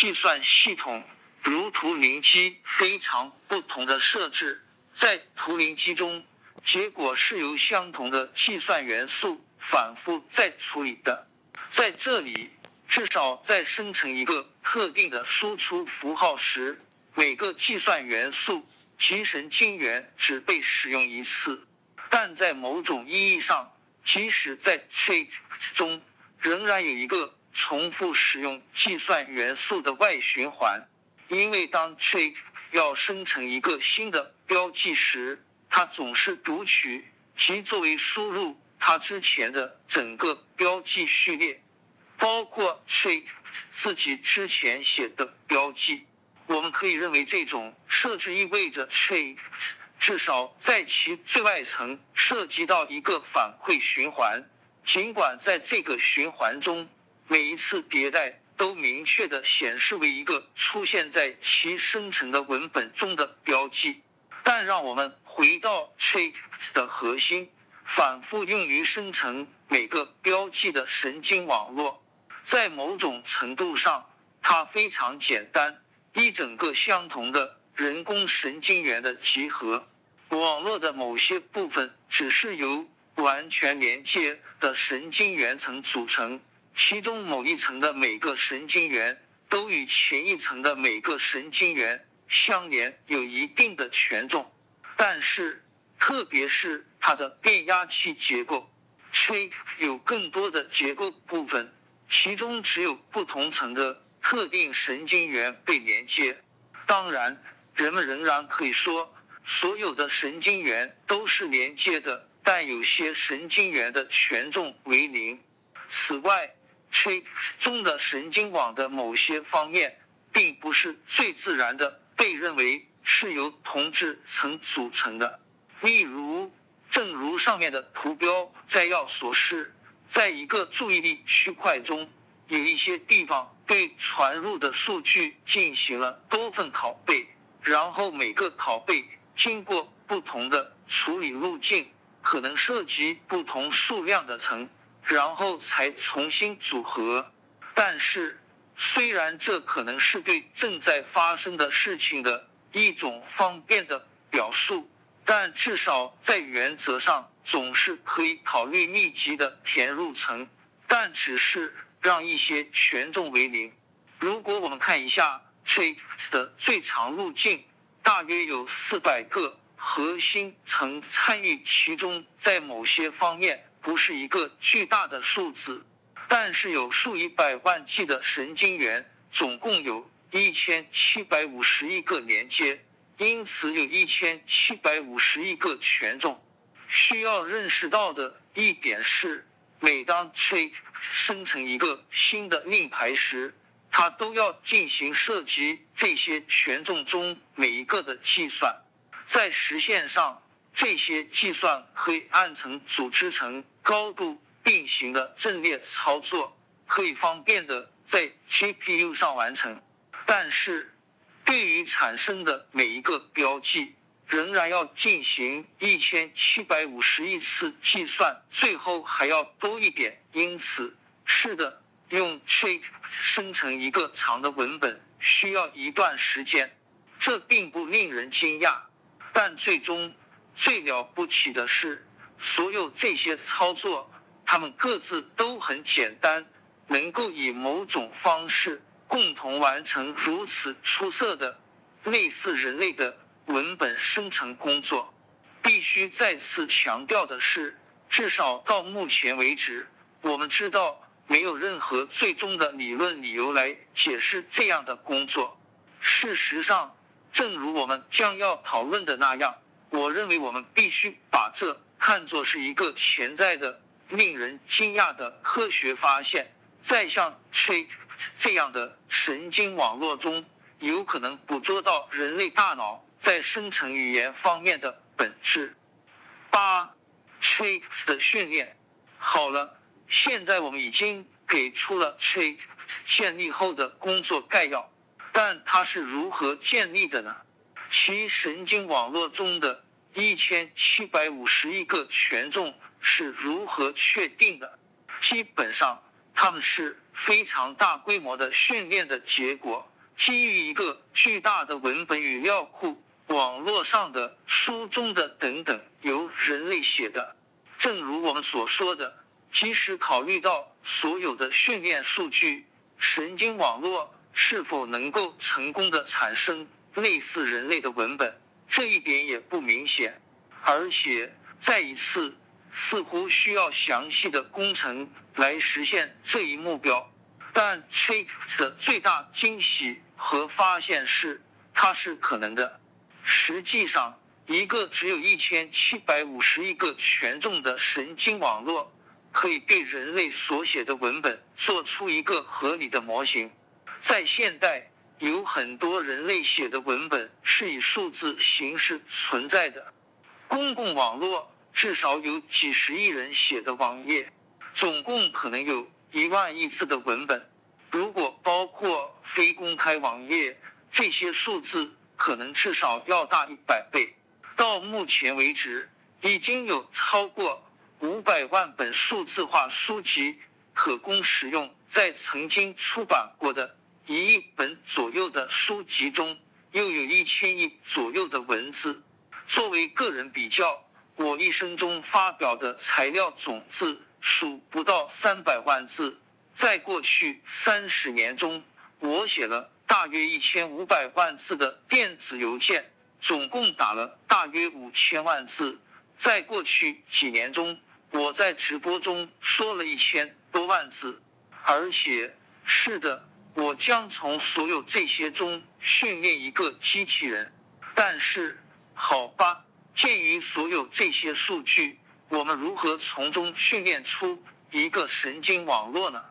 计算系统，如图灵机非常不同的设置。在图灵机中，结果是由相同的计算元素反复再处理的。在这里，至少在生成一个特定的输出符号时，每个计算元素及神经元只被使用一次。但在某种意义上，即使在 trig 中，仍然有一个重复使用计算元素的外循环，因为当 trig 要生成一个新的标记时，它总是读取其作为输入它之前的整个标记序列。包括 trig 自己之前写的标记，我们可以认为这种设置意味着 trig 至少在其最外层涉及到一个反馈循环，尽管在这个循环中，每一次迭代都明确的显示为一个出现在其生成的文本中的标记。但让我们回到 trig 的核心，反复用于生成每个标记的神经网络。在某种程度上，它非常简单，一整个相同的人工神经元的集合。网络的某些部分只是由完全连接的神经元层组成，其中某一层的每个神经元都与前一层的每个神经元相连，有一定的权重。但是，特别是它的变压器结构，trig 有更多的结构部分。其中只有不同层的特定神经元被连接。当然，人们仍然可以说所有的神经元都是连接的，但有些神经元的权重为零。此外，trig 中的神经网的某些方面并不是最自然的，被认为是由同质层组成的。例如，正如上面的图标摘要所示。在一个注意力区块中，有一些地方对传入的数据进行了多份拷贝，然后每个拷贝经过不同的处理路径，可能涉及不同数量的层，然后才重新组合。但是，虽然这可能是对正在发生的事情的一种方便的表述，但至少在原则上。总是可以考虑密集的填入层，但只是让一些权重为零。如果我们看一下 trig 的最长路径，大约有四百个核心层参与其中，在某些方面不是一个巨大的数字，但是有数以百万计的神经元，总共有一千七百五十亿个连接，因此有一千七百五十亿个权重。需要认识到的一点是，每当 trig 生成一个新的令牌时，它都要进行涉及这些权重中每一个的计算。在实现上，这些计算可以按层组织成高度并行的阵列操作，可以方便的在 GPU 上完成。但是，对于产生的每一个标记，仍然要进行一千七百五十亿次计算，最后还要多一点。因此，是的，用 trig 生成一个长的文本需要一段时间，这并不令人惊讶。但最终最了不起的是，所有这些操作，他们各自都很简单，能够以某种方式共同完成如此出色的、类似人类的。文本生成工作必须再次强调的是，至少到目前为止，我们知道没有任何最终的理论理由来解释这样的工作。事实上，正如我们将要讨论的那样，我认为我们必须把这看作是一个潜在的、令人惊讶的科学发现，在像 trig 这样的神经网络中，有可能捕捉到人类大脑。在生成语言方面的本质。八，trig 的训练好了，现在我们已经给出了 trig 建立后的工作概要，但它是如何建立的呢？其神经网络中的一千七百五十亿个权重是如何确定的？基本上，它们是非常大规模的训练的结果。基于一个巨大的文本语料库，网络上的、书中的等等，由人类写的。正如我们所说的，即使考虑到所有的训练数据，神经网络是否能够成功的产生类似人类的文本，这一点也不明显。而且，再一次，似乎需要详细的工程来实现这一目标。但 Trick 的最大惊喜和发现是，它是可能的。实际上，一个只有一千七百五十亿个权重的神经网络，可以对人类所写的文本做出一个合理的模型。在现代，有很多人类写的文本是以数字形式存在的。公共网络至少有几十亿人写的网页，总共可能有。一万亿字的文本，如果包括非公开网页，这些数字可能至少要大一百倍。到目前为止，已经有超过五百万本数字化书籍可供使用。在曾经出版过的一亿本左右的书籍中，又有一千亿左右的文字。作为个人比较，我一生中发表的材料总字。数不到三百万字，在过去三十年中，我写了大约一千五百万字的电子邮件，总共打了大约五千万字。在过去几年中，我在直播中说了一千多万字，而且是的，我将从所有这些中训练一个机器人。但是，好吧，鉴于所有这些数据。我们如何从中训练出一个神经网络呢？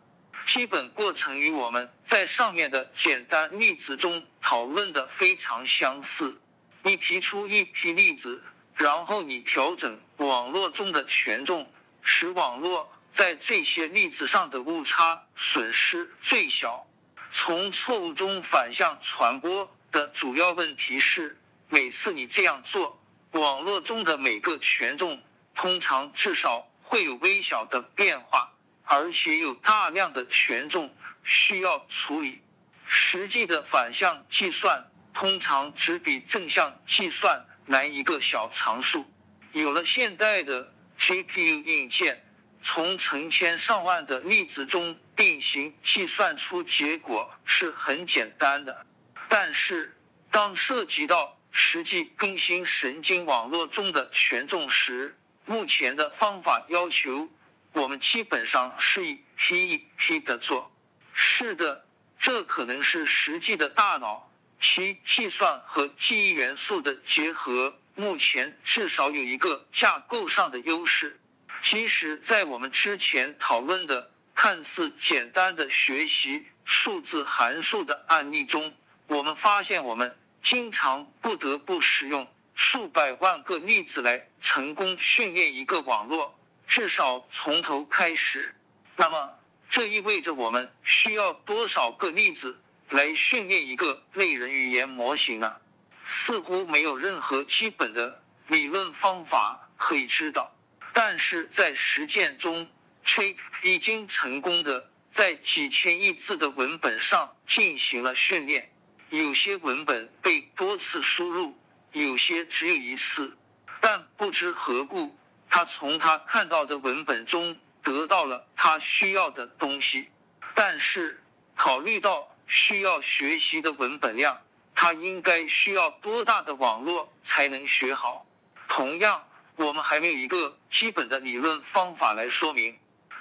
基本过程与我们在上面的简单例子中讨论的非常相似。你提出一批例子，然后你调整网络中的权重，使网络在这些例子上的误差损失最小。从错误中反向传播的主要问题是，每次你这样做，网络中的每个权重。通常至少会有微小的变化，而且有大量的权重需要处理。实际的反向计算通常只比正向计算难一个小常数。有了现代的 GPU 硬件，从成千上万的例子中并行计算出结果是很简单的。但是，当涉及到实际更新神经网络中的权重时，目前的方法要求我们基本上是一批一批的做。是的，这可能是实际的大脑其计算和记忆元素的结合。目前至少有一个架构上的优势。即使在我们之前讨论的看似简单的学习数字函数的案例中，我们发现我们经常不得不使用。数百万个例子来成功训练一个网络，至少从头开始。那么，这意味着我们需要多少个例子来训练一个类人语言模型呢？似乎没有任何基本的理论方法可以知道。但是在实践中，Trick 已经成功的在几千亿字的文本上进行了训练。有些文本被多次输入。有些只有一次，但不知何故，他从他看到的文本中得到了他需要的东西。但是，考虑到需要学习的文本量，他应该需要多大的网络才能学好？同样，我们还没有一个基本的理论方法来说明。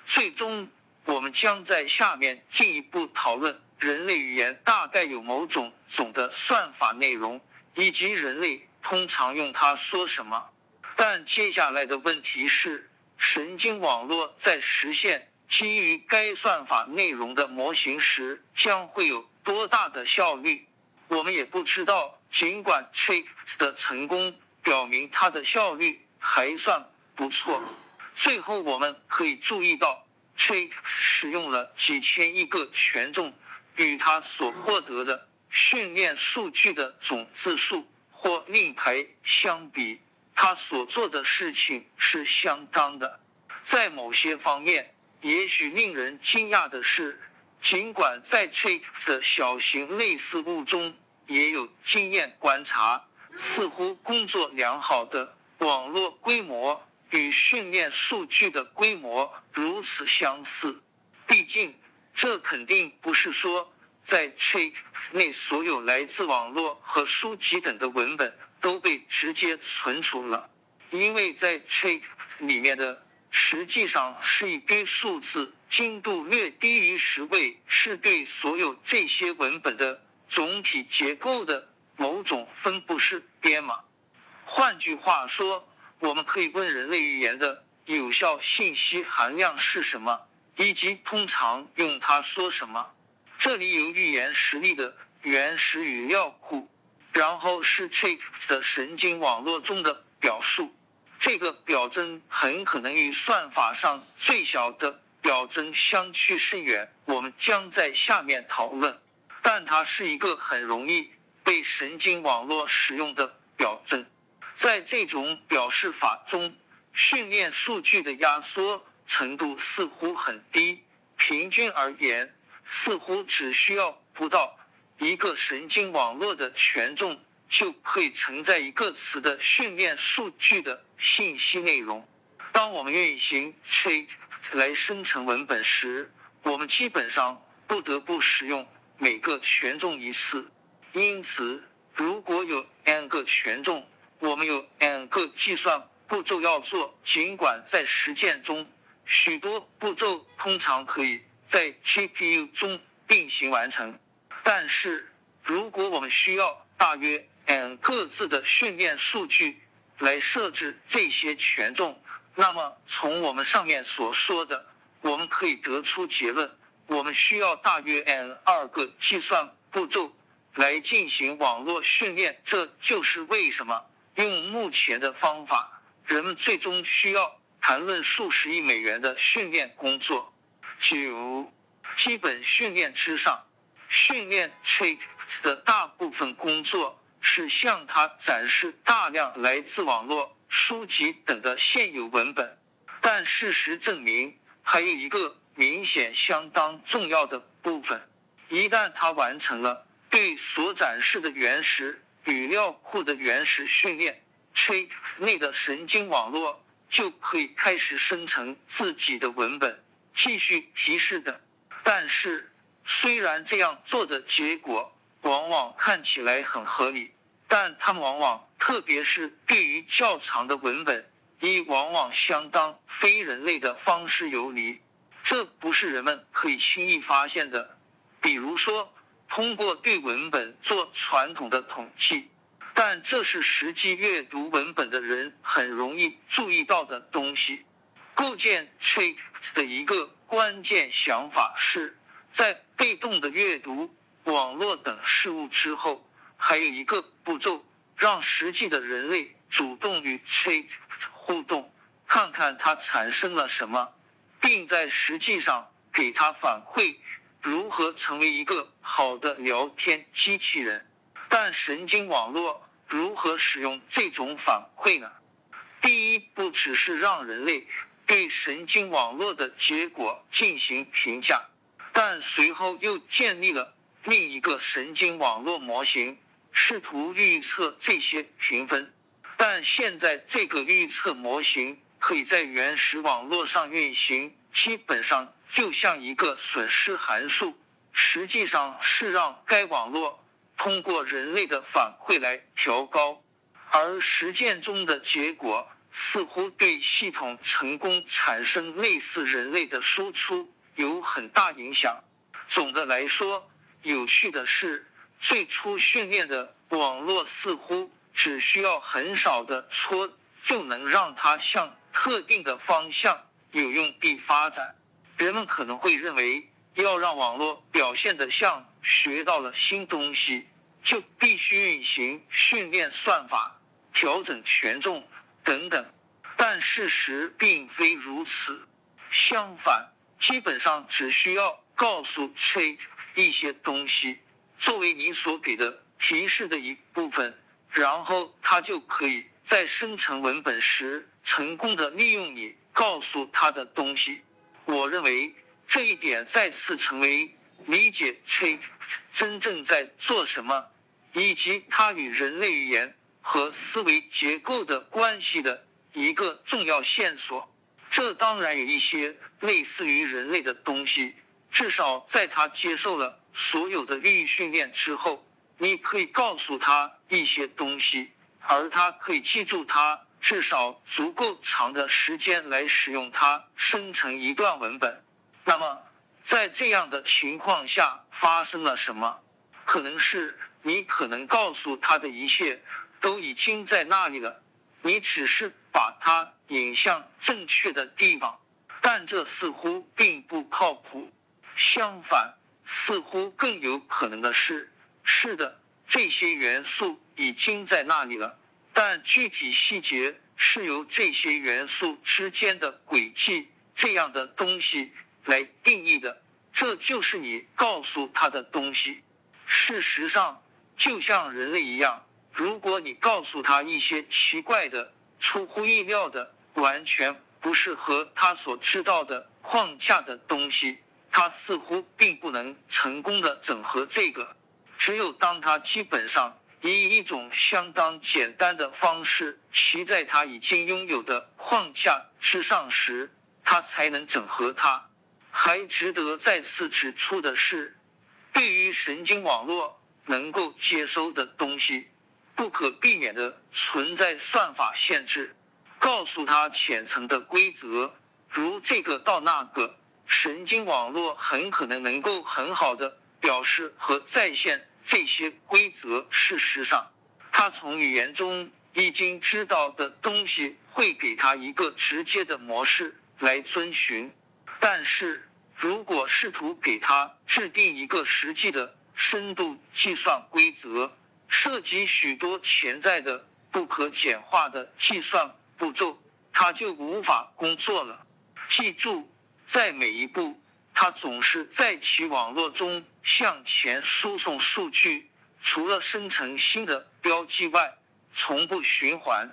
最终，我们将在下面进一步讨论人类语言大概有某种总的算法内容。以及人类通常用它说什么？但接下来的问题是，神经网络在实现基于该算法内容的模型时，将会有多大的效率？我们也不知道。尽管 Trick 的成功表明它的效率还算不错，最后我们可以注意到，Trick 使用了几千亿个权重，与他所获得的。训练数据的总字数或令牌相比，他所做的事情是相当的。在某些方面，也许令人惊讶的是尽管在 Chat 的小型类似物中也有经验观察，似乎工作良好的网络规模与训练数据的规模如此相似。毕竟，这肯定不是说在 Chat 内所有来自网络和书籍等的文本都被直接存储了，因为在 Chat 里面的实际上是一堆数字。精度略低于十位，是对所有这些文本的总体结构的某种分布式编码。换句话说，我们可以问人类语言的有效信息含量是什么，以及通常用它说什么。这里有语言实例的原始语料库，然后是 Chat 的神经网络中的表述。这个表征很可能与算法上最小的。表征相去甚远，我们将在下面讨论。但它是一个很容易被神经网络使用的表征。在这种表示法中，训练数据的压缩程度似乎很低。平均而言，似乎只需要不到一个神经网络的权重，就可以承载一个词的训练数据的信息内容。当我们运行 Chat 来生成文本时，我们基本上不得不使用每个权重一次。因此，如果有 n 个权重，我们有 n 个计算步骤要做。尽管在实践中，许多步骤通常可以在 GPU 中并行完成，但是如果我们需要大约 n 个字的训练数据来设置这些权重，那么，从我们上面所说的，我们可以得出结论：我们需要大约 n 二个计算步骤来进行网络训练。这就是为什么用目前的方法，人们最终需要谈论数十亿美元的训练工作。九，基本训练之上，训练 Chat 的大部分工作是向他展示大量来自网络。书籍等的现有文本，但事实证明还有一个明显相当重要的部分。一旦他完成了对所展示的原始语料库的原始训练，Chat 内的神经网络就可以开始生成自己的文本，继续提示的。但是，虽然这样做的结果往往看起来很合理。但他们往往，特别是对于较长的文本，以往往相当非人类的方式游离。这不是人们可以轻易发现的。比如说，通过对文本做传统的统计，但这是实际阅读文本的人很容易注意到的东西。构建 Chat 的一个关键想法是在被动的阅读网络等事物之后。还有一个步骤，让实际的人类主动与 Chat 互动，看看它产生了什么，并在实际上给它反馈，如何成为一个好的聊天机器人。但神经网络如何使用这种反馈呢？第一步只是让人类对神经网络的结果进行评价，但随后又建立了另一个神经网络模型。试图预测这些评分，但现在这个预测模型可以在原始网络上运行，基本上就像一个损失函数，实际上是让该网络通过人类的反馈来调高，而实践中的结果似乎对系统成功产生类似人类的输出有很大影响。总的来说，有趣的是。最初训练的网络似乎只需要很少的搓就能让它向特定的方向有用地发展。人们可能会认为，要让网络表现得像学到了新东西，就必须运行训练算法、调整权重等等。但事实并非如此。相反，基本上只需要告诉 Chat 一些东西。作为你所给的提示的一部分，然后它就可以在生成文本时成功的利用你告诉它的东西。我认为这一点再次成为理解 Chat 真正在做什么，以及它与人类语言和思维结构的关系的一个重要线索。这当然有一些类似于人类的东西，至少在他接受了所有的利益训练之后，你可以告诉他一些东西，而他可以记住它。至少足够长的时间来使用它生成一段文本。那么，在这样的情况下发生了什么？可能是你可能告诉他的一切都已经在那里了，你只是把它引向正确的地方。但这似乎并不靠谱。相反，似乎更有可能的是，是的，这些元素已经在那里了。但具体细节是由这些元素之间的轨迹这样的东西来定义的，这就是你告诉他的东西。事实上，就像人类一样，如果你告诉他一些奇怪的、出乎意料的、完全不是和他所知道的框架的东西，他似乎并不能成功的整合这个。只有当他基本上。以一种相当简单的方式骑在他已经拥有的框架之上时，他才能整合它。还值得再次指出的是，对于神经网络能够接收的东西，不可避免的存在算法限制。告诉他浅层的规则，如这个到那个，神经网络很可能能够很好的表示和再现。这些规则，事实上，他从语言中已经知道的东西，会给他一个直接的模式来遵循。但是如果试图给他制定一个实际的深度计算规则，涉及许多潜在的不可简化的计算步骤，他就无法工作了。记住，在每一步。它总是在其网络中向前输送数据，除了生成新的标记外，从不循环。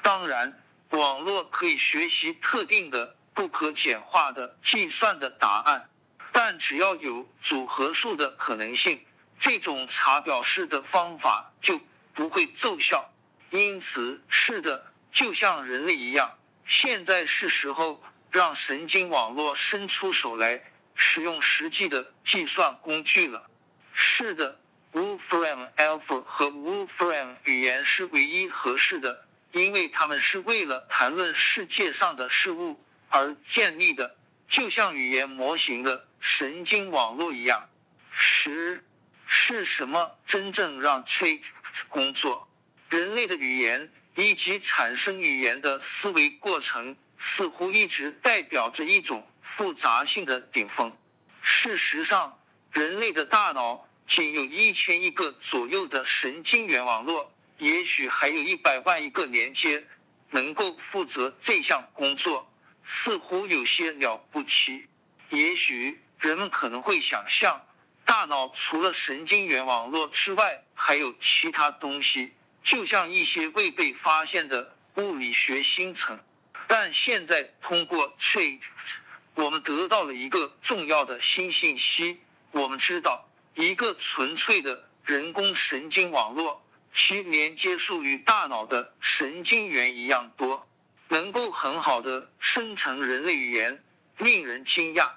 当然，网络可以学习特定的不可简化的计算的答案，但只要有组合数的可能性，这种查表式的方法就不会奏效。因此，是的，就像人类一样，现在是时候让神经网络伸出手来。使用实际的计算工具了。是的，Wolfram Alpha 和 Wolfram 语言是唯一合适的，因为它们是为了谈论世界上的事物而建立的，就像语言模型的神经网络一样。十是什么真正让 Chat 工作？人类的语言以及产生语言的思维过程，似乎一直代表着一种。复杂性的顶峰。事实上，人类的大脑仅有一千亿个左右的神经元网络，也许还有一百万亿个连接能够负责这项工作，似乎有些了不起。也许人们可能会想象，大脑除了神经元网络之外，还有其他东西，就像一些未被发现的物理学星层。但现在通过 Chat。我们得到了一个重要的新信息。我们知道，一个纯粹的人工神经网络，其连接数与大脑的神经元一样多，能够很好的生成人类语言，令人惊讶。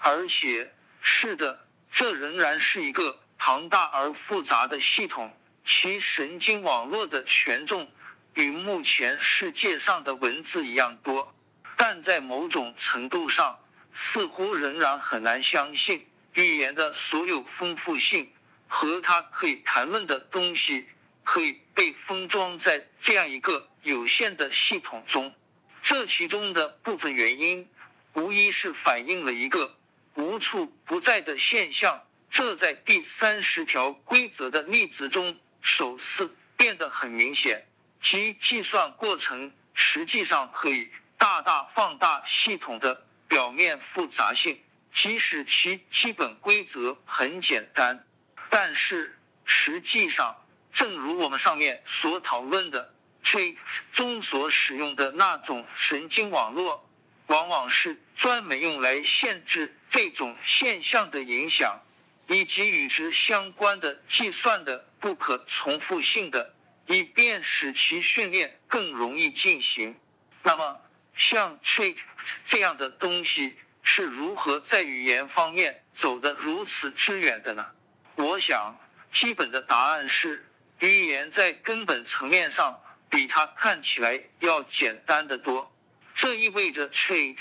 而且，是的，这仍然是一个庞大而复杂的系统，其神经网络的权重与目前世界上的文字一样多。但在某种程度上，似乎仍然很难相信语言的所有丰富性和它可以谈论的东西可以被封装在这样一个有限的系统中。这其中的部分原因，无疑是反映了一个无处不在的现象。这在第三十条规则的例子中首次变得很明显，即计算过程实际上可以。大大放大系统的表面复杂性，即使其基本规则很简单。但是实际上，正如我们上面所讨论的，Chat 中所使用的那种神经网络，往往是专门用来限制这种现象的影响，以及与之相关的计算的不可重复性的，以便使其训练更容易进行。那么，像 trait 这样的东西是如何在语言方面走得如此之远的呢？我想，基本的答案是，语言在根本层面上比它看起来要简单的多。这意味着 trait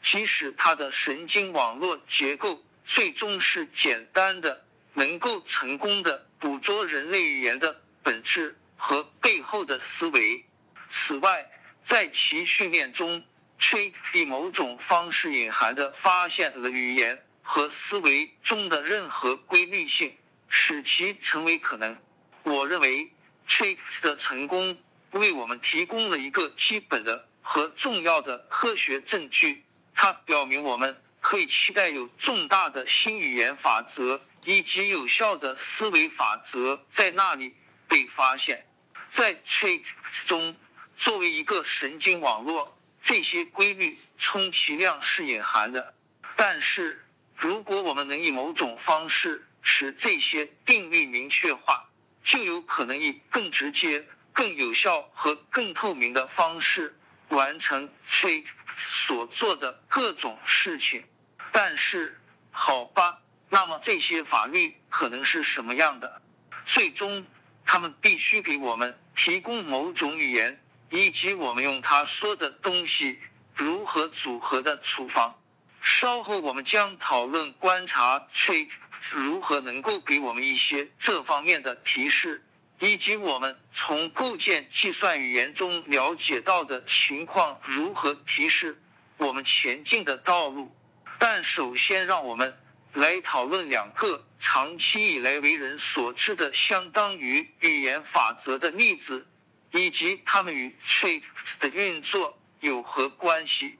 即使它的神经网络结构。最终是简单的，能够成功的捕捉人类语言的本质和背后的思维。此外，在其训练中，Trait 以某种方式隐含的发现了语言和思维中的任何规律性，使其成为可能。我认为，Trait 的成功为我们提供了一个基本的和重要的科学证据，它表明我们。可以期待有重大的新语言法则以及有效的思维法则在那里被发现。在 Trait 中，作为一个神经网络，这些规律充其量是隐含的。但是，如果我们能以某种方式使这些定律明确化，就有可能以更直接、更有效和更透明的方式完成 C 所做的各种事情。但是，好吧，那么这些法律可能是什么样的？最终，他们必须给我们提供某种语言，以及我们用它说的东西如何组合的处方。稍后我们将讨论观察 trait 如何能够给我们一些这方面的提示，以及我们从构建计算语言中了解到的情况如何提示我们前进的道路。但首先，让我们来讨论两个长期以来为人所知的相当于语言法则的例子，以及它们与 trait 的运作有何关系。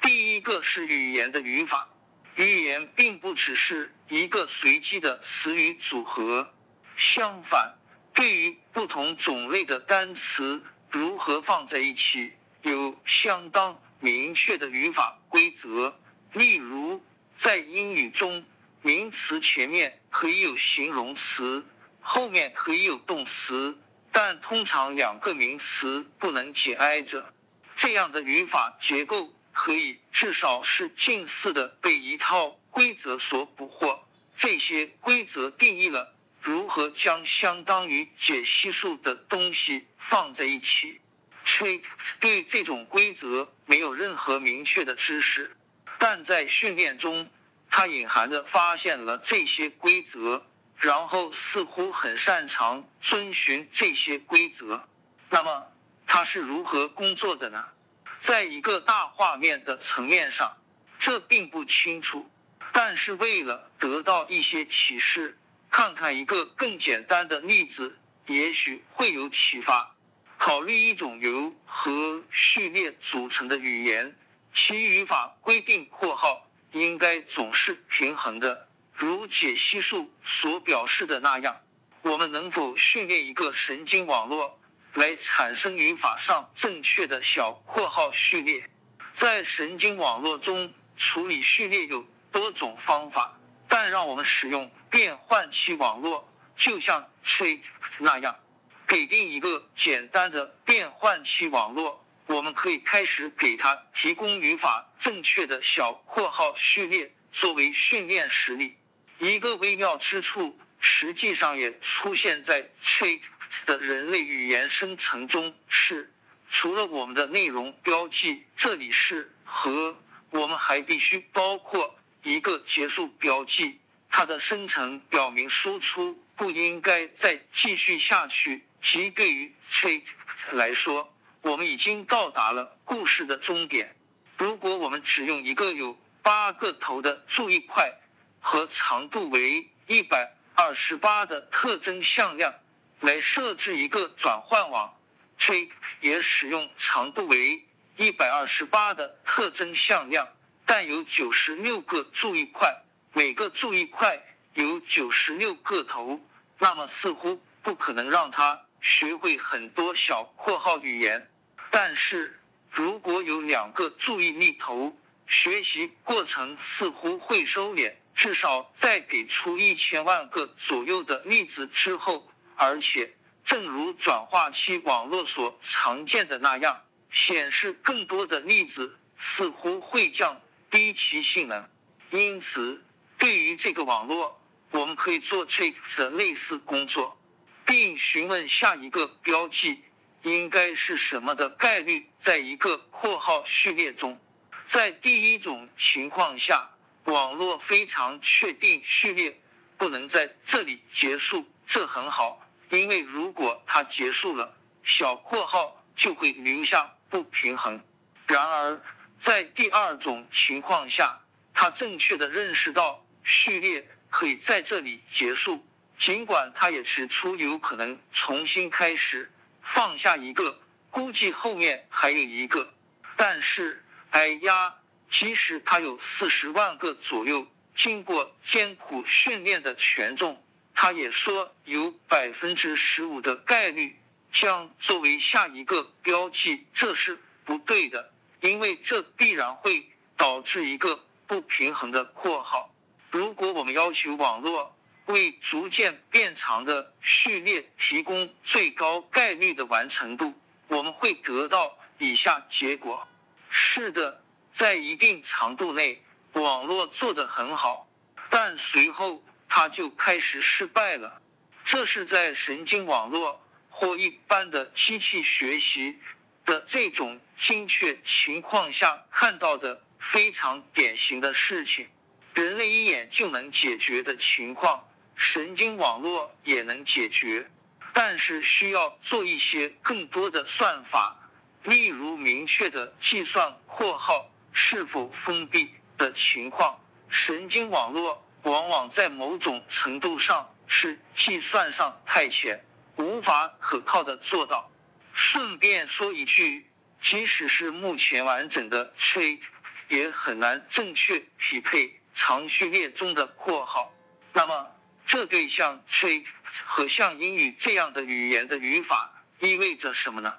第一个是语言的语法，语言并不只是一个随机的词语组合，相反，对于不同种类的单词如何放在一起，有相当明确的语法规则。例如，在英语中，名词前面可以有形容词，后面可以有动词，但通常两个名词不能紧挨着。这样的语法结构可以至少是近似的被一套规则所捕获。这些规则定义了如何将相当于解析数的东西放在一起。Trait 对这种规则没有任何明确的知识。但在训练中，他隐含的发现了这些规则，然后似乎很擅长遵循这些规则。那么，他是如何工作的呢？在一个大画面的层面上，这并不清楚。但是为了得到一些启示，看看一个更简单的例子，也许会有启发。考虑一种由和序列组成的语言。其语法规定（括号）应该总是平衡的，如解析数所表示的那样。我们能否训练一个神经网络来产生语法上正确的小（括号）序列？在神经网络中处理序列有多种方法，但让我们使用变换器网络，就像 trait 那样，给定一个简单的变换器网络。我们可以开始给它提供语法正确的小括号序列作为训练实例。一个微妙之处实际上也出现在 Trait 的人类语言生成中，是除了我们的内容标记这里是和，我们还必须包括一个结束标记。它的生成表明输出不应该再继续下去，即对于 Trait 来说。我们已经到达了故事的终点。如果我们只用一个有八个头的注意块和长度为一百二十八的特征向量来设置一个转换网，J 也使用长度为一百二十八的特征向量，但有九十六个注意块，每个注意块有九十六个头，那么似乎不可能让它学会很多小括号语言。但是，如果有两个注意力头，学习过程似乎会收敛，至少在给出一千万个左右的例子之后，而且正如转化器网络所常见的那样，显示更多的例子似乎会降低其性能。因此，对于这个网络，我们可以做这的类似工作，并询问下一个标记应该是什么的概率，在一个括号序列中。在第一种情况下。网络非常确定序列不能在这里结束，这很好，因为如果它结束了，小括号就会留下不平衡。然而，在第二种情况下，它正确的认识到序列可以在这里结束，尽管它也指出有可能重新开始，放下一个，估计后面还有一个，但是，哎呀。即使他有四十万个左右经过艰苦训练的权重，他也说有百分之十五的概率将作为下一个标记，这是不对的，因为这必然会导致一个不平衡的括号。如果我们要求网络为逐渐变长的序列提供最高概率的完成度，我们会得到以下结果：是的。在一定长度内，网络做得很好，但随后它就开始失败了。这是在神经网络或一般的机器学习的这种精确情况下看到的非常典型的事情。人类一眼就能解决的情况，神经网络也能解决，但是需要做一些更多的算法，例如明确的计算（括号）。是否封闭的情况，神经网络往往在某种程度上是计算上太浅，无法可靠的做到。顺便说一句，即使是目前完整的 trait，也很难正确匹配长序列中的括号。那么，这对像 trait 和像英语这样的语言的语法意味着什么呢？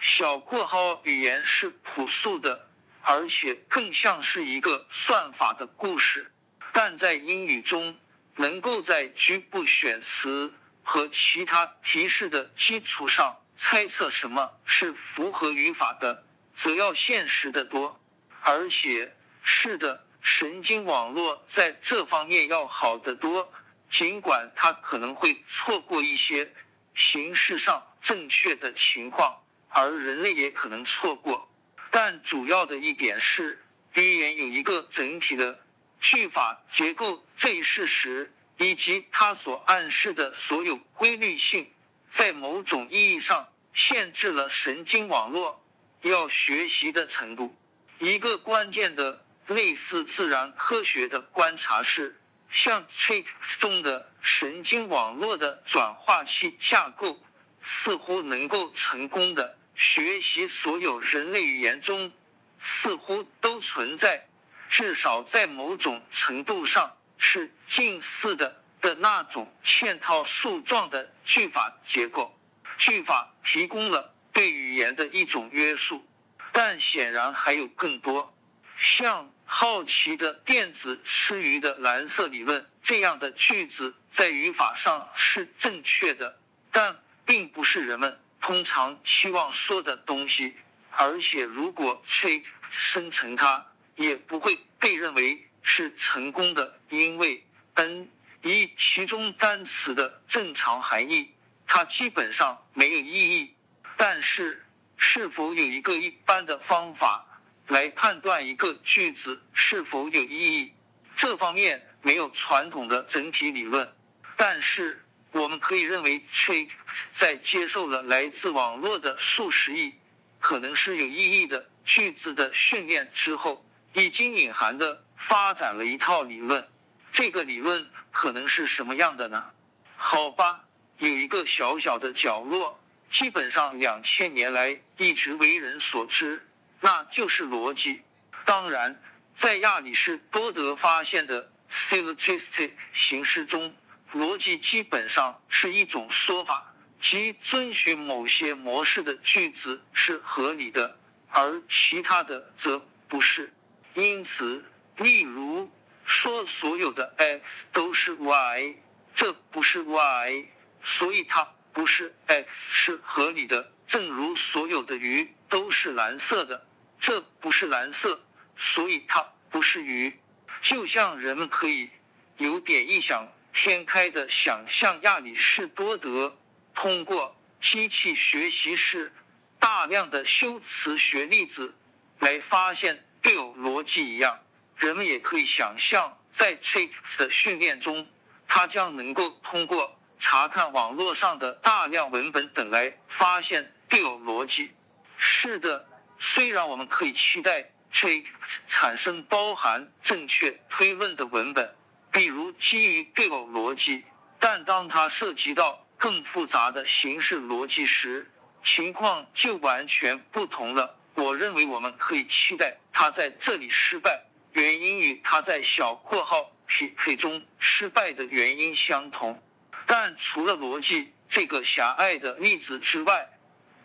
小括号语言是朴素的。而且更像是一个算法的故事，但在英语中，能够在局部选词和其他提示的基础上猜测什么是符合语法的，则要现实的多。而且，是的，神经网络在这方面要好得多，尽管它可能会错过一些形式上正确的情况，而人类也可能错过。但主要的一点是，语言有一个整体的句法结构这一事实，以及它所暗示的所有规律性，在某种意义上限制了神经网络要学习的程度。一个关键的类似自然科学的观察是，像 trait 中的神经网络的转化器架构，似乎能够成功的。学习所有人类语言中似乎都存在，至少在某种程度上是近似的的那种嵌套树状的句法结构。句法提供了对语言的一种约束，但显然还有更多，像好奇的电子吃鱼的蓝色理论这样的句子，在语法上是正确的，但并不是人们。通常希望说的东西，而且如果 trait 生成它，也不会被认为是成功的，因为 n 一其中单词的正常含义，它基本上没有意义。但是，是否有一个一般的方法来判断一个句子是否有意义？这方面没有传统的整体理论，但是。我们可以认为，Tr 在接受了来自网络的数十亿可能是有意义的句子的训练之后，已经隐含的发展了一套理论。这个理论可能是什么样的呢？好吧，有一个小小的角落，基本上两千年来一直为人所知，那就是逻辑。当然，在亚里士多德发现的 syllogistic 形式中。逻辑基本上是一种说法，即遵循某些模式的句子是合理的，而其他的则不是。因此，例如说所有的 x 都是 y，这不是 y，所以它不是 x 是合理的。正如所有的鱼都是蓝色的，这不是蓝色，所以它不是鱼。就像人们可以有点异想天开的想象，亚里士多德通过机器学习式大量的修辞学例子来发现对偶逻辑一样，人们也可以想象，在 Chat 的训练中，它将能够通过查看网络上的大量文本等来发现。对偶逻辑是的，虽然我们可以期待 t i p 产生包含正确推论的文本，比如基于对偶逻辑，但当它涉及到更复杂的形式逻辑时，情况就完全不同了。我认为我们可以期待它在这里失败，原因与它在小括号匹配中失败的原因相同。但除了逻辑这个狭隘的例子之外，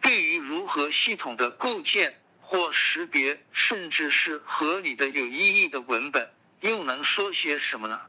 对于如何系统的构建或识别，甚至是合理的、有意义的文本，又能说些什么呢？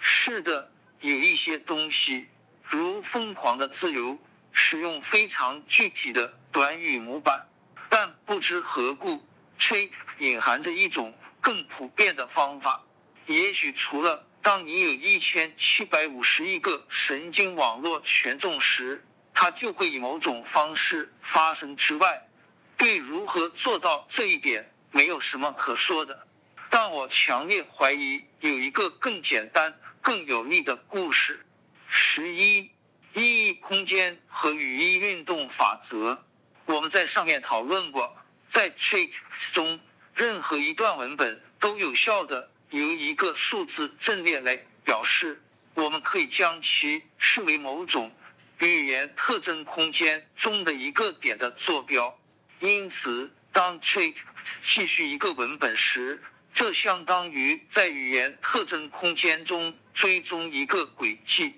是的，有一些东西，如疯狂的自由，使用非常具体的短语模板，但不知何故，却隐含着一种更普遍的方法。也许除了当你有一千七百五十亿个神经网络权重时。它就会以某种方式发生之外，对如何做到这一点没有什么可说的。但我强烈怀疑有一个更简单、更有力的故事。十一，意义空间和语义运动法则。我们在上面讨论过，在 treat 中，任何一段文本都有效的由一个数字阵列来表示。我们可以将其视为某种。语言特征空间中的一个点的坐标，因此当 treat 继续一个文本时，这相当于在语言特征空间中追踪一个轨迹。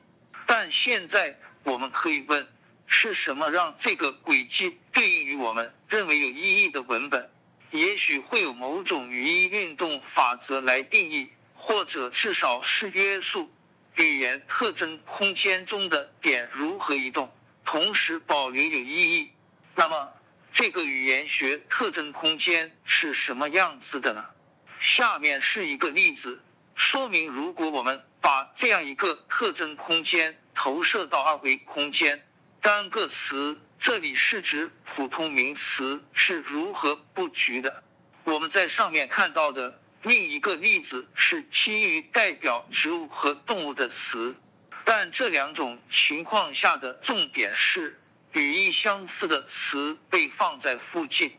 但现在我们可以问：是什么让这个轨迹对应于我们认为有意义的文本？也许会有某种语义运动法则来定义，或者至少是约束。语言特征空间中的点如何移动，同时保留有意义？那么，这个语言学特征空间是什么样子的呢？下面是一个例子，说明如果我们把这样一个特征空间投射到二维空间，单个词这里是指普通名词是如何布局的。我们在上面看到的。另一个例子是基于代表植物和动物的词，但这两种情况下的重点是语义相似的词被放在附近。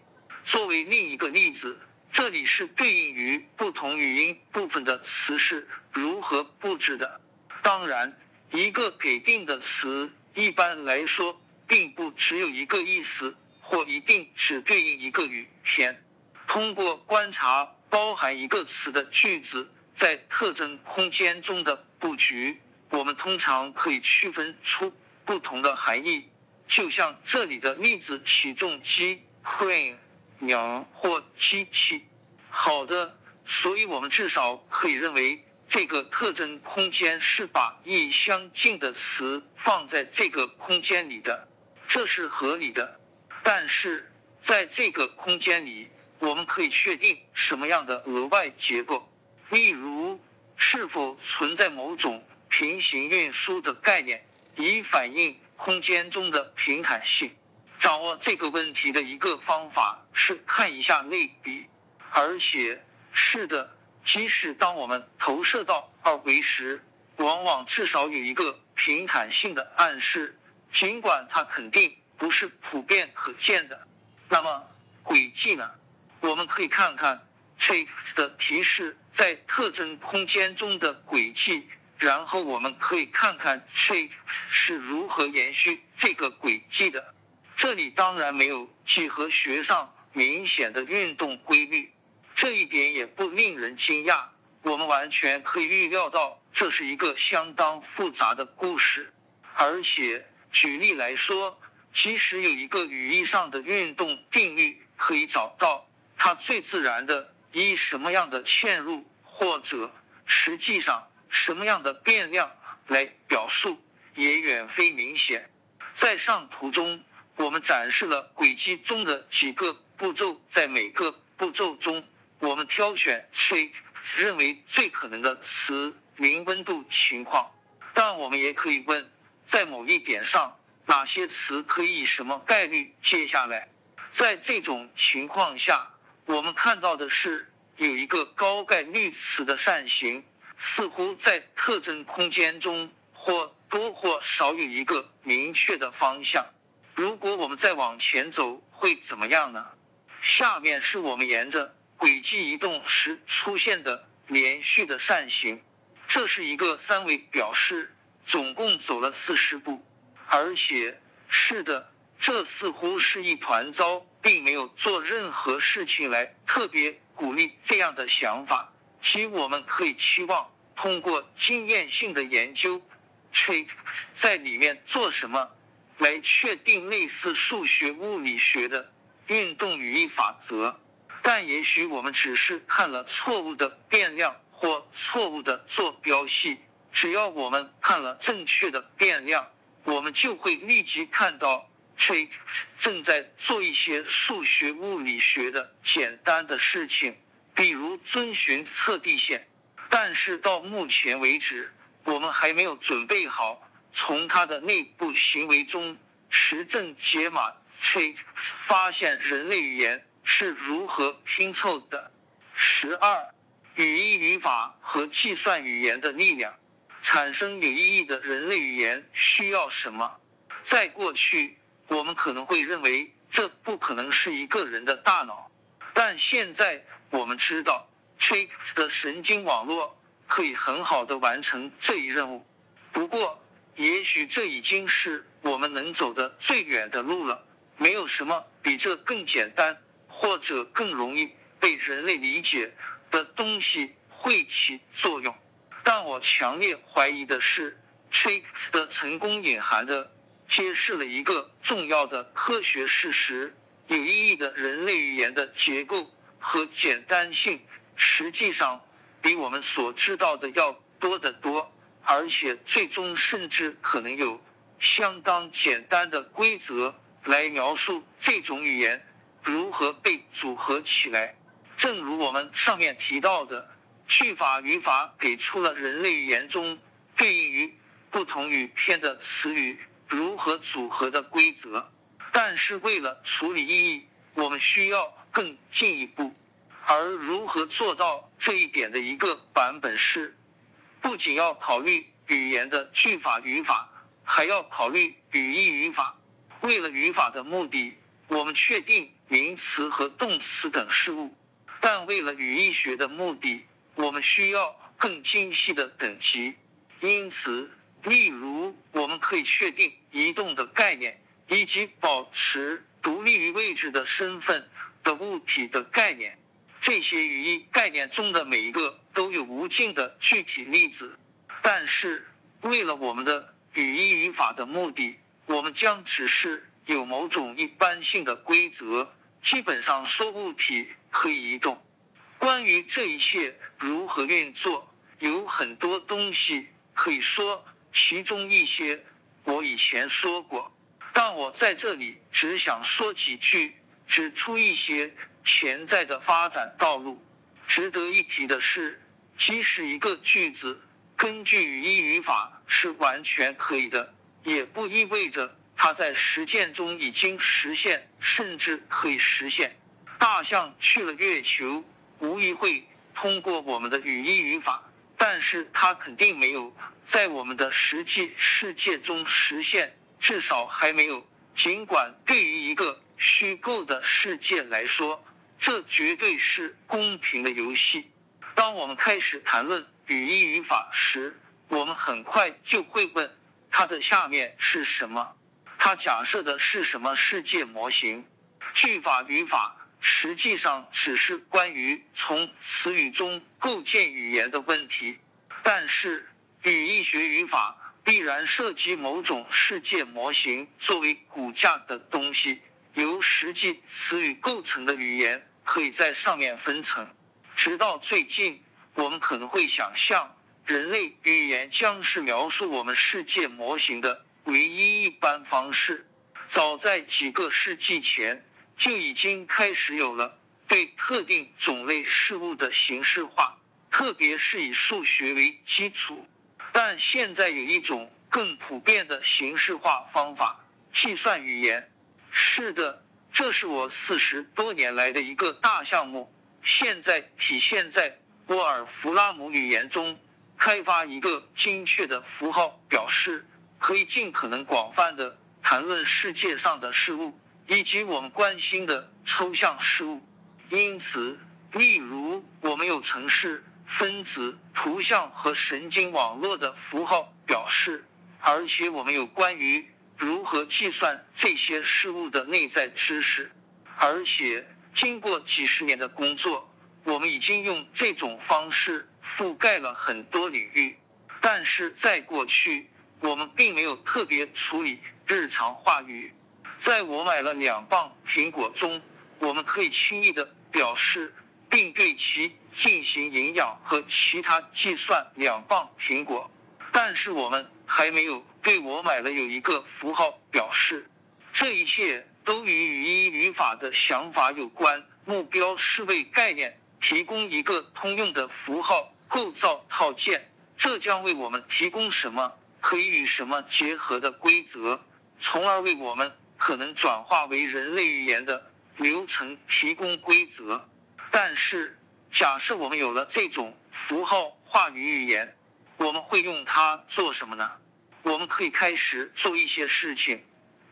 作为另一个例子，这里是对应于不同语音部分的词是如何布置的。当然，一个给定的词一般来说并不只有一个意思，或一定只对应一个语篇。通过观察。包含一个词的句子在特征空间中的布局，我们通常可以区分出不同的含义。就像这里的例子，起重机 crane 鸟或机器。好的，所以我们至少可以认为这个特征空间是把意相近的词放在这个空间里的，这是合理的。但是在这个空间里。我们可以确定什么样的额外结构，例如是否存在某种平行运输的概念，以反映空间中的平坦性。掌握这个问题的一个方法是看一下类比，而且是的，即使当我们投射到二维时，往往至少有一个平坦性的暗示，尽管它肯定不是普遍可见的。那么轨迹呢？我们可以看看 Chat 的提示在特征空间中的轨迹，然后我们可以看看 Chat 是如何延续这个轨迹的。这里当然没有几何学上明显的运动规律，这一点也不令人惊讶。我们完全可以预料到这是一个相当复杂的故事。而且，举例来说，即使有一个语义上的运动定律可以找到。它最自然的以什么样的嵌入或者实际上，什么样的变量来表述也远非明显。在上图中，我们展示了轨迹中的几个步骤，在每个步骤中，我们挑选 t 认为最可能的词零温度情况。但我们也可以问，在某一点上，哪些词可以以什么概率接下来？在这种情况下，我们看到的是有一个高概率词的扇形，似乎在特征空间中或多或少有一个明确的方向。如果我们再往前走，会怎么样呢？下面是我们沿着轨迹移动时出现的连续的扇形，这是一个三维表示，总共走了四十步，而且是的。这似乎是一团糟，并没有做任何事情来特别鼓励这样的想法。即我们可以期望通过经验性的研究，吹在里面做什么，来确定类似数学物理学的运动语义法则。但也许我们只是看了错误的变量或错误的坐标系。只要我们看了正确的变量，我们就会立即看到。吹正在做一些数学物理学的简单的事情，比如遵循测地线。但是到目前为止，我们还没有准备好从它的内部行为中实证解码。吹发现人类语言是如何拼凑的。十二，语音语法和计算语言的力量，产生有意义的人类语言需要什么？在过去。我们可能会认为这不可能是一个人的大脑，但现在我们知道，Trick 的神经网络可以很好的完成这一任务。不过，也许这已经是我们能走的最远的路了。没有什么比这更简单或者更容易被人类理解的东西会起作用。但我强烈怀疑的是，Trick 的成功隐含着。揭示了一个重要的科学事实：有意义的人类语言的结构和简单性，实际上比我们所知道的要多得多，而且最终甚至可能有相当简单的规则来描述这种语言如何被组合起来。正如我们上面提到的，句法语法给出了人类语言中对应于不同语片的词语。如何组合的规则，但是为了处理意义，我们需要更进一步。而如何做到这一点的一个版本是，不仅要考虑语言的句法语法，还要考虑语义语法。为了语法的目的，我们确定名词和动词等事物；但为了语义学的目的，我们需要更精细的等级。因此。例如，我们可以确定移动的概念，以及保持独立于位置的身份的物体的概念。这些语义概念中的每一个都有无尽的具体例子。但是，为了我们的语义语法的目的，我们将只是有某种一般性的规则，基本上说物体可以移动。关于这一切如何运作，有很多东西可以说。其中一些我以前说过，但我在这里只想说几句，指出一些潜在的发展道路。值得一提的是，即使一个句子根据语义语法是完全可以的，也不意味着它在实践中已经实现，甚至可以实现。大象去了月球，无疑会通过我们的语音语法。但是它肯定没有在我们的实际世界中实现，至少还没有。尽管对于一个虚构的世界来说，这绝对是公平的游戏。当我们开始谈论语音语法时，我们很快就会问：它的下面是什么？它假设的是什么世界模型？句法语法。实际上只是关于从词语中构建语言的问题，但是语义学语法必然涉及某种世界模型作为骨架的东西，由实际词语构成的语言可以在上面分层。直到最近，我们可能会想象，人类语言将是描述我们世界模型的唯一一般方式。早在几个世纪前，就已经开始有了对特定种类事物的形式化，特别是以数学为基础。但现在有一种更普遍的形式化方法——计算语言。是的，这是我四十多年来的一个大项目，现在体现在沃尔弗拉姆语言中。开发一个精确的符号表示，可以尽可能广泛的谈论世界上的事物，以及我们关心的抽象事物。因此，例如，我们有城市。分子、图像和神经网络的符号表示，而且我们有关于如何计算这些事物的内在知识，而且经过几十年的工作，我们已经用这种方式覆盖了很多领域。但是在过去，我们并没有特别处理日常话语。在我买了两磅苹果中，我们可以轻易的表示。并对其进行营养和其他计算。两磅苹果，但是我们还没有对我买了有一个符号表示。这一切都与语音语法的想法有关。目标是为概念提供一个通用的符号构造套件，这将为我们提供什么可以与什么结合的规则，从而为我们可能转化为人类语言的流程提供规则。但是，假设我们有了这种符号话语语言，我们会用它做什么呢？我们可以开始做一些事情，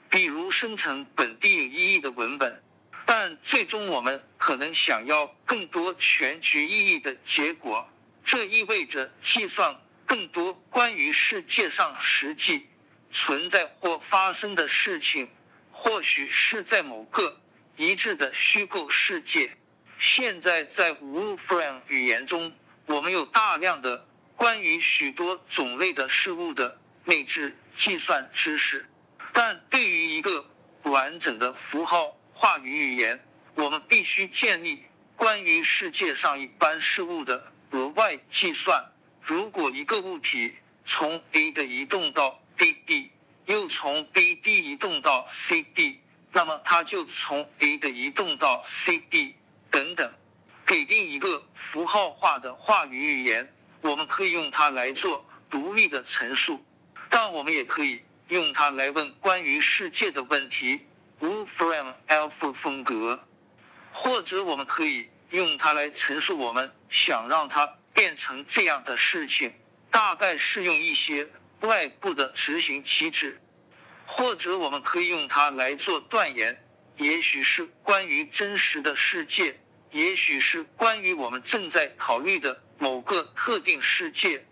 比如生成本地有意义的文本。但最终，我们可能想要更多全局意义的结果。这意味着计算更多关于世界上实际存在或发生的事情，或许是在某个一致的虚构世界。现在在 Wolfram 语言中，我们有大量的关于许多种类的事物的内置计算知识，但对于一个完整的符号话语语言，我们必须建立关于世界上一般事物的额外计算。如果一个物体从 A 的移动到 B D，又从 B D 移动到 C D，那么它就从 A 的移动到 C D。等等，给定一个符号化的话语语言，我们可以用它来做独立的陈述，但我们也可以用它来问关于世界的问题。Wolfram Alpha 风格，或者我们可以用它来陈述我们想让它变成这样的事情，大概是用一些外部的执行机制，或者我们可以用它来做断言。也许是关于真实的世界，也许是关于我们正在考虑的某个特定世界，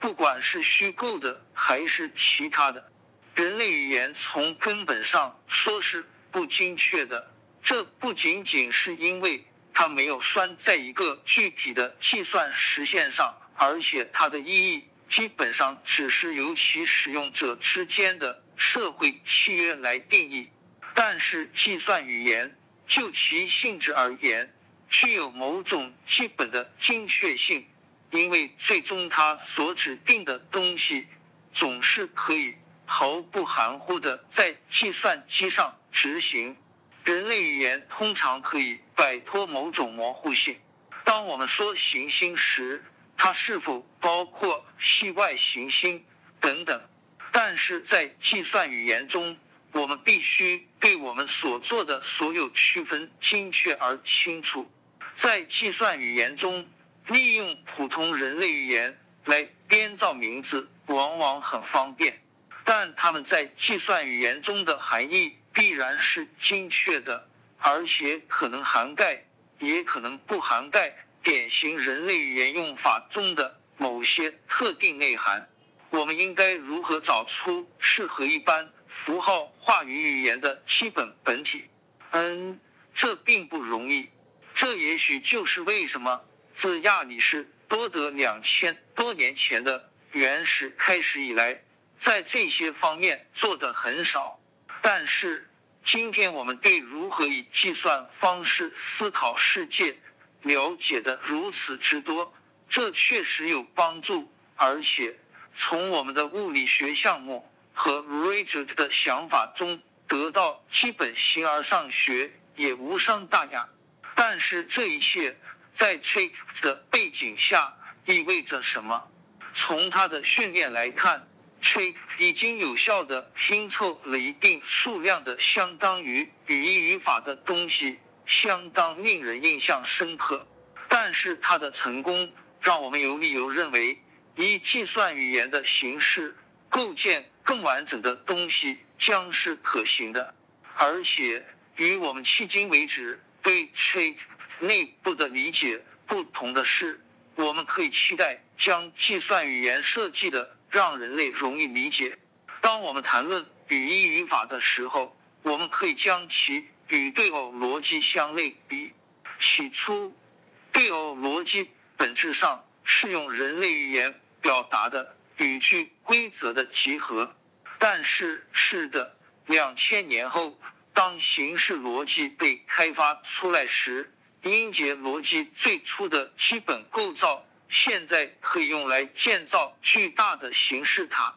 不管是虚构的还是其他的。人类语言从根本上说是不精确的，这不仅仅是因为它没有拴在一个具体的计算实现上，而且它的意义基本上只是由其使用者之间的社会契约来定义。但是，计算语言就其性质而言，具有某种基本的精确性，因为最终它所指定的东西总是可以毫不含糊的在计算机上执行。人类语言通常可以摆脱某种模糊性。当我们说行星时，它是否包括系外行星等等？但是在计算语言中，我们必须对我们所做的所有区分精确而清楚。在计算语言中，利用普通人类语言来编造名字往往很方便，但它们在计算语言中的含义必然是精确的，而且可能涵盖，也可能不涵盖典型人类语言用法中的某些特定内涵。我们应该如何找出适合一般？符号话语语言的基本本体，嗯，这并不容易。这也许就是为什么自亚里士多德两千多年前的原始开始以来，在这些方面做的很少。但是今天我们对如何以计算方式思考世界了解的如此之多，这确实有帮助，而且从我们的物理学项目和 Richard 的想法中得到基本形而上学也无伤大雅。但是这一切在 Trick 的背景下意味着什么？从他的训练来看，Trick 已经有效的拼凑了一定数量的相当于语义语法的东西，相当令人印象深刻。但是它的成功。让我们有理由认为，以计算语言的形式构建更完整的东西将是可行的。而且，与我们迄今为止对 Trig 内部的理解不同的是，我们可以期待将计算语言设计的让人类容易理解。当我们谈论语义语法的时候，我们可以将其与对偶逻辑相类比。起初，对偶逻辑。本质上是用人类语言表达的语句规则的集合，但是是的，两千年后，当形式逻辑被开发出来时，音节逻辑最初的基本构造现在可以用来建造巨大的形式塔，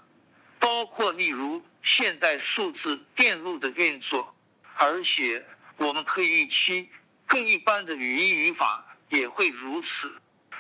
包括例如现代数字电路的运作，而且我们可以预期更一般的语义语法也会如此。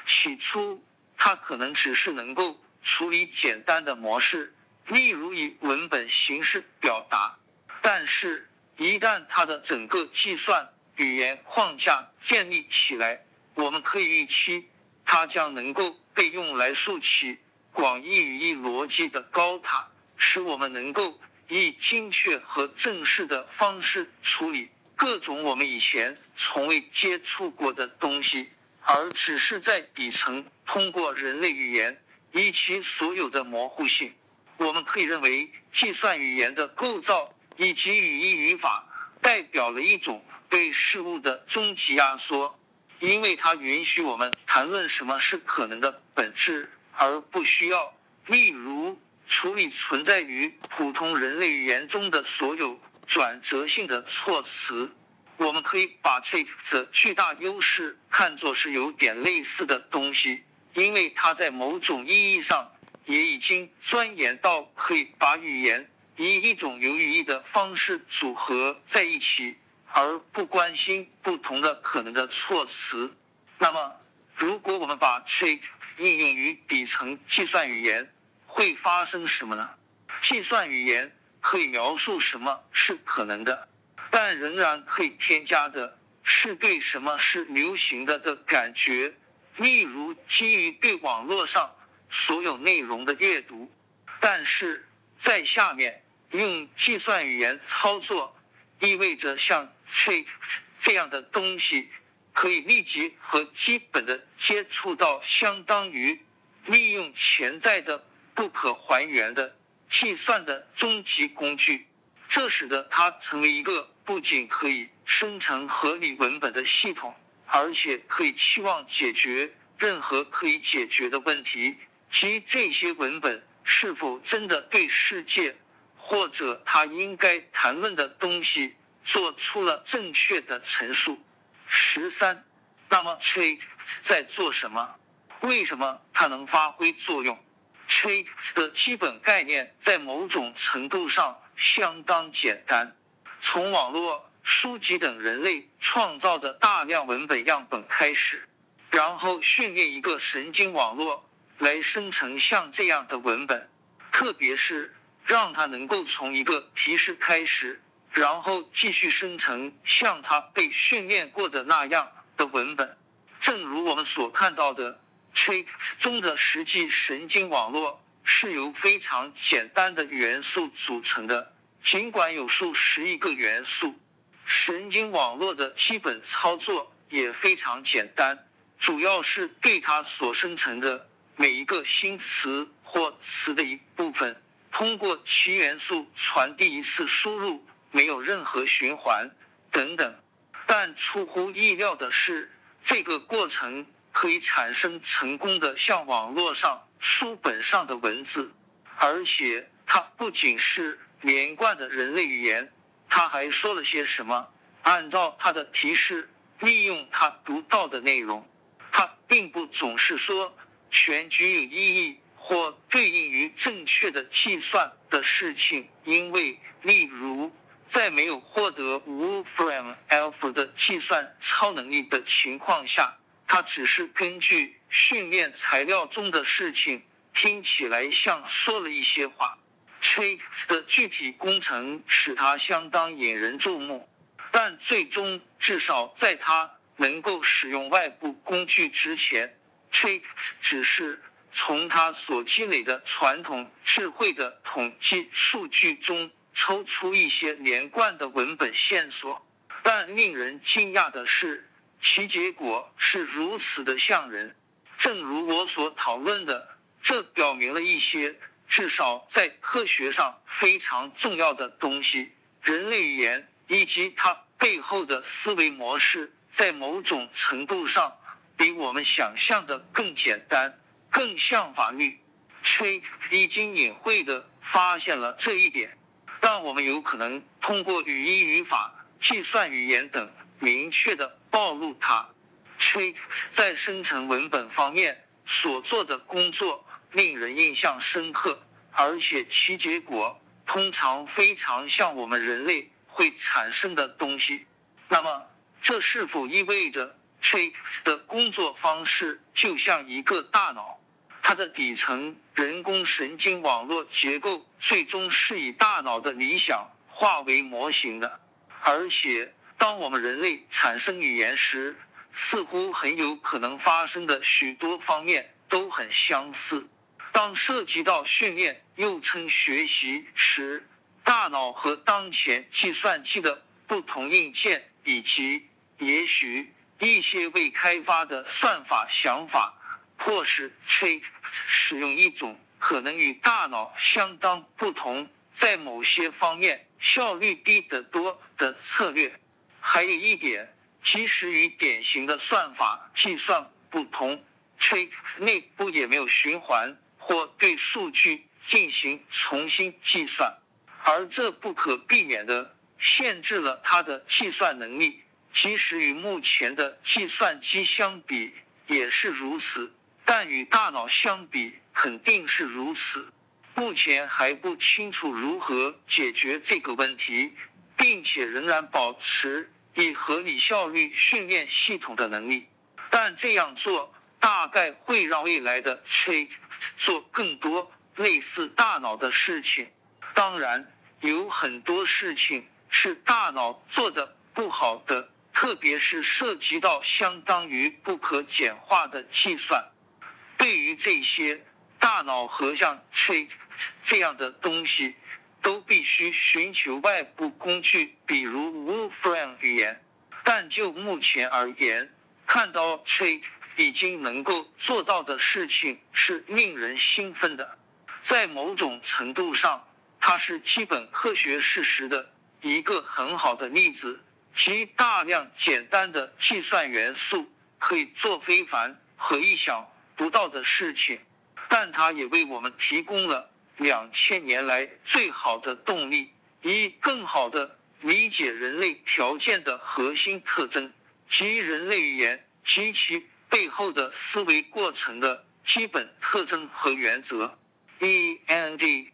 起初，它可能只是能够处理简单的模式，例如以文本形式表达。但是，一旦它的整个计算语言框架建立起来，我们可以预期，它将能够被用来竖起广义语义逻辑的高塔，使我们能够以精确和正式的方式处理各种我们以前从未接触过的东西。而只是在底层通过人类语言以其所有的模糊性，我们可以认为计算语言的构造以及语义语法代表了一种对事物的终极压缩，因为它允许我们谈论什么是可能的本质，而不需要，例如处理存在于普通人类语言中的所有转折性的措辞。我们可以把这的巨大优势看作是有点类似的东西，因为它在某种意义上也已经钻研到可以把语言以一种有语义的方式组合在一起，而不关心不同的可能的措辞。那么，如果我们把 trick 应用于底层计算语言，会发生什么呢？计算语言可以描述什么是可能的。但仍然可以添加的是对什么是流行的的感觉，例如基于对网络上所有内容的阅读。但是在下面用计算语言操作，意味着像 trick 这样的东西可以立即和基本的接触到相当于利用潜在的不可还原的计算的终极工具，这使得它成为一个。不仅可以生成合理文本的系统，而且可以期望解决任何可以解决的问题，即这些文本是否真的对世界或者他应该谈论的东西做出了正确的陈述。十三，那么 trade 在做什么？为什么它能发挥作用？trade 的基本概念在某种程度上相当简单。从网络、书籍等人类创造的大量文本样本开始，然后训练一个神经网络来生成像这样的文本，特别是让它能够从一个提示开始，然后继续生成像它被训练过的那样的文本。正如我们所看到的，Trick 中的实际神经网络是由非常简单的元素组成的。尽管有数十亿个元素，神经网络的基本操作也非常简单，主要是对它所生成的每一个新词或词的一部分，通过其元素传递一次输入，没有任何循环等等。但出乎意料的是，这个过程可以产生成功的像网络上书本上的文字，而且它不仅是。连贯的人类语言，他还说了些什么？按照他的提示，利用他读到的内容，它并不总是说全局有意义或对应于正确的计算的事情，因为例如在没有获得 Wolfram Alpha 的计算超能力的情况下，它只是根据训练材料中的事情听起来像说了一些话。Trick 的具体工程使它相当引人注目，但最终至少在它能够使用外部工具之前，Trick 只是从他所积累的传统智慧的统计数据中抽出一些连贯的文本线索。但令人惊讶的是，其结果是如此的像人。正如我所讨论的，这表明了一些。至少在科学上非常重要的东西，人类语言以及它背后的思维模式，在某种程度上比我们想象的更简单，更像法律。崔已经隐晦的发现了这一点，但我们有可能通过语音语法、计算语言等明确的暴露它。崔在生成文本方面所做的工作。令人印象深刻，而且其结果通常非常像我们人类会产生的东西。那么，这是否意味着 Trick 的工作方式就像一个大脑？它的底层人工神经网络结构最终是以大脑的理想化为模型的？而且，当我们人类产生语言时，似乎很有可能发生的许多方面都很相似。当涉及到训练，又称学习时，大脑和当前计算机的不同硬件，以及也许一些未开发的算法想法，迫使 Trick 使用一种可能与大脑相当不同，在某些方面效率低得多的策略。还有一点，即使与典型的算法计算不同，Trick 内部也没有循环。或对数据进行重新计算，而这不可避免的限制了它的计算能力。即使与目前的计算机相比也是如此，但与大脑相比肯定是如此。目前还不清楚如何解决这个问题，并且仍然保持以合理效率训练系统的能力，但这样做。大概会让未来的 Chat 做更多类似大脑的事情。当然，有很多事情是大脑做的不好的，特别是涉及到相当于不可简化的计算。对于这些，大脑和像 Chat 这样的东西，都必须寻求外部工具，比如 Wolfram 语言。但就目前而言，看到 Chat。已经能够做到的事情是令人兴奋的，在某种程度上，它是基本科学事实的一个很好的例子，即大量简单的计算元素可以做非凡和意想不到的事情，但它也为我们提供了两千年来最好的动力，以更好的理解人类条件的核心特征及人类语言及其。背后的思维过程的基本特征和原则。E N D